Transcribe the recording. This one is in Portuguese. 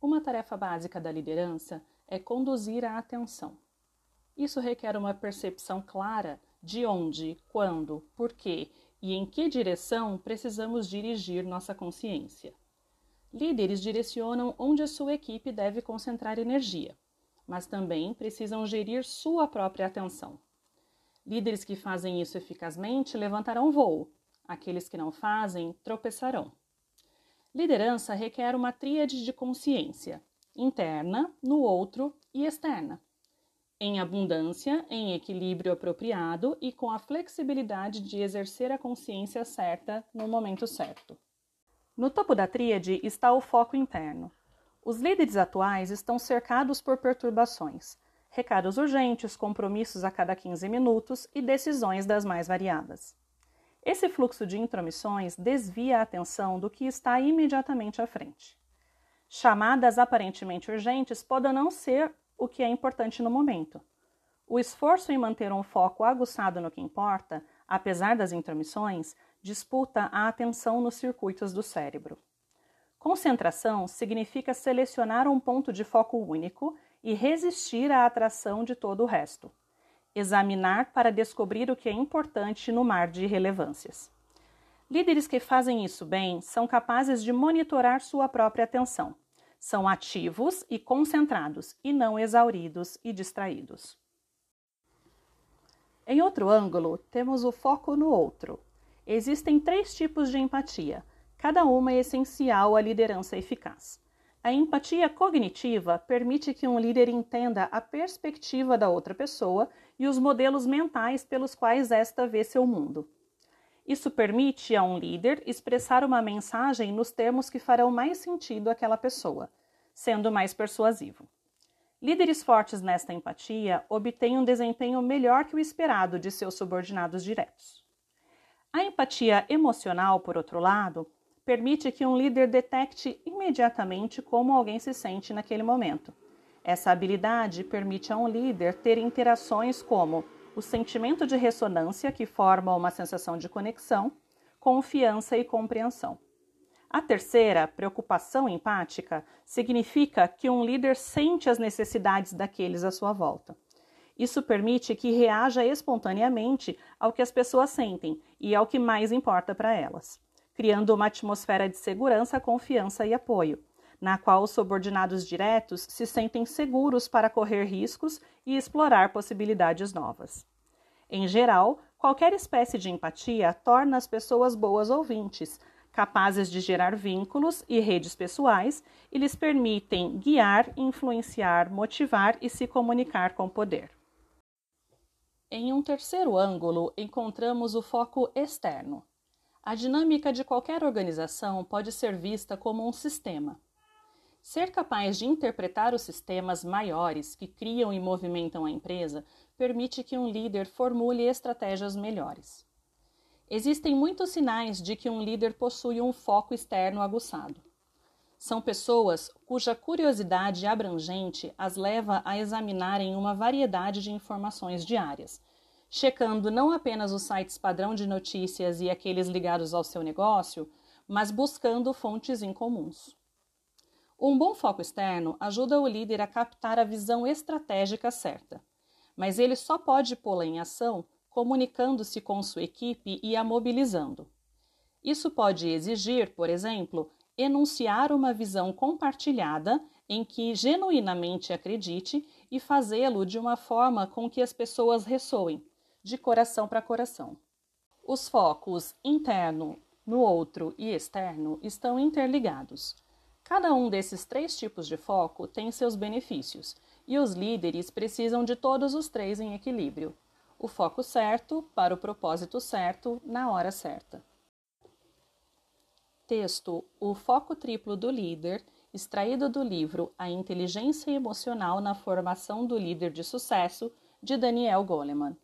Uma tarefa básica da liderança é conduzir a atenção. Isso requer uma percepção clara de onde, quando, por quê e em que direção precisamos dirigir nossa consciência. Líderes direcionam onde a sua equipe deve concentrar energia, mas também precisam gerir sua própria atenção. Líderes que fazem isso eficazmente levantarão voo, aqueles que não fazem tropeçarão. Liderança requer uma tríade de consciência, interna, no outro e externa. Em abundância, em equilíbrio apropriado e com a flexibilidade de exercer a consciência certa no momento certo. No topo da tríade está o foco interno. Os líderes atuais estão cercados por perturbações, recados urgentes, compromissos a cada 15 minutos e decisões das mais variadas. Esse fluxo de intromissões desvia a atenção do que está imediatamente à frente. Chamadas aparentemente urgentes podem não ser o que é importante no momento. O esforço em manter um foco aguçado no que importa, apesar das intromissões, disputa a atenção nos circuitos do cérebro. Concentração significa selecionar um ponto de foco único e resistir à atração de todo o resto examinar para descobrir o que é importante no mar de irrelevâncias. Líderes que fazem isso bem são capazes de monitorar sua própria atenção. São ativos e concentrados, e não exauridos e distraídos. Em outro ângulo, temos o foco no outro. Existem três tipos de empatia, cada uma é essencial à liderança eficaz. A empatia cognitiva permite que um líder entenda a perspectiva da outra pessoa e os modelos mentais pelos quais esta vê seu mundo. Isso permite a um líder expressar uma mensagem nos termos que farão mais sentido àquela pessoa, sendo mais persuasivo. Líderes fortes nesta empatia obtêm um desempenho melhor que o esperado de seus subordinados diretos. A empatia emocional, por outro lado, permite que um líder detecte imediatamente como alguém se sente naquele momento. Essa habilidade permite a um líder ter interações como o sentimento de ressonância, que forma uma sensação de conexão, confiança e compreensão. A terceira, preocupação empática, significa que um líder sente as necessidades daqueles à sua volta. Isso permite que reaja espontaneamente ao que as pessoas sentem e ao que mais importa para elas criando uma atmosfera de segurança, confiança e apoio, na qual os subordinados diretos se sentem seguros para correr riscos e explorar possibilidades novas. Em geral, qualquer espécie de empatia torna as pessoas boas ouvintes, capazes de gerar vínculos e redes pessoais e lhes permitem guiar, influenciar, motivar e se comunicar com poder. Em um terceiro ângulo, encontramos o foco externo, a dinâmica de qualquer organização pode ser vista como um sistema. Ser capaz de interpretar os sistemas maiores que criam e movimentam a empresa permite que um líder formule estratégias melhores. Existem muitos sinais de que um líder possui um foco externo aguçado. São pessoas cuja curiosidade abrangente as leva a examinarem uma variedade de informações diárias, checando não apenas os sites padrão de notícias e aqueles ligados ao seu negócio, mas buscando fontes incomuns. Um bom foco externo ajuda o líder a captar a visão estratégica certa, mas ele só pode pô-la em ação comunicando-se com sua equipe e a mobilizando. Isso pode exigir, por exemplo, enunciar uma visão compartilhada em que genuinamente acredite e fazê-lo de uma forma com que as pessoas ressoem, de coração para coração. Os focos interno, no outro e externo estão interligados. Cada um desses três tipos de foco tem seus benefícios, e os líderes precisam de todos os três em equilíbrio. O foco certo para o propósito certo na hora certa. Texto: O foco triplo do líder, extraído do livro A Inteligência Emocional na Formação do Líder de Sucesso, de Daniel Goleman.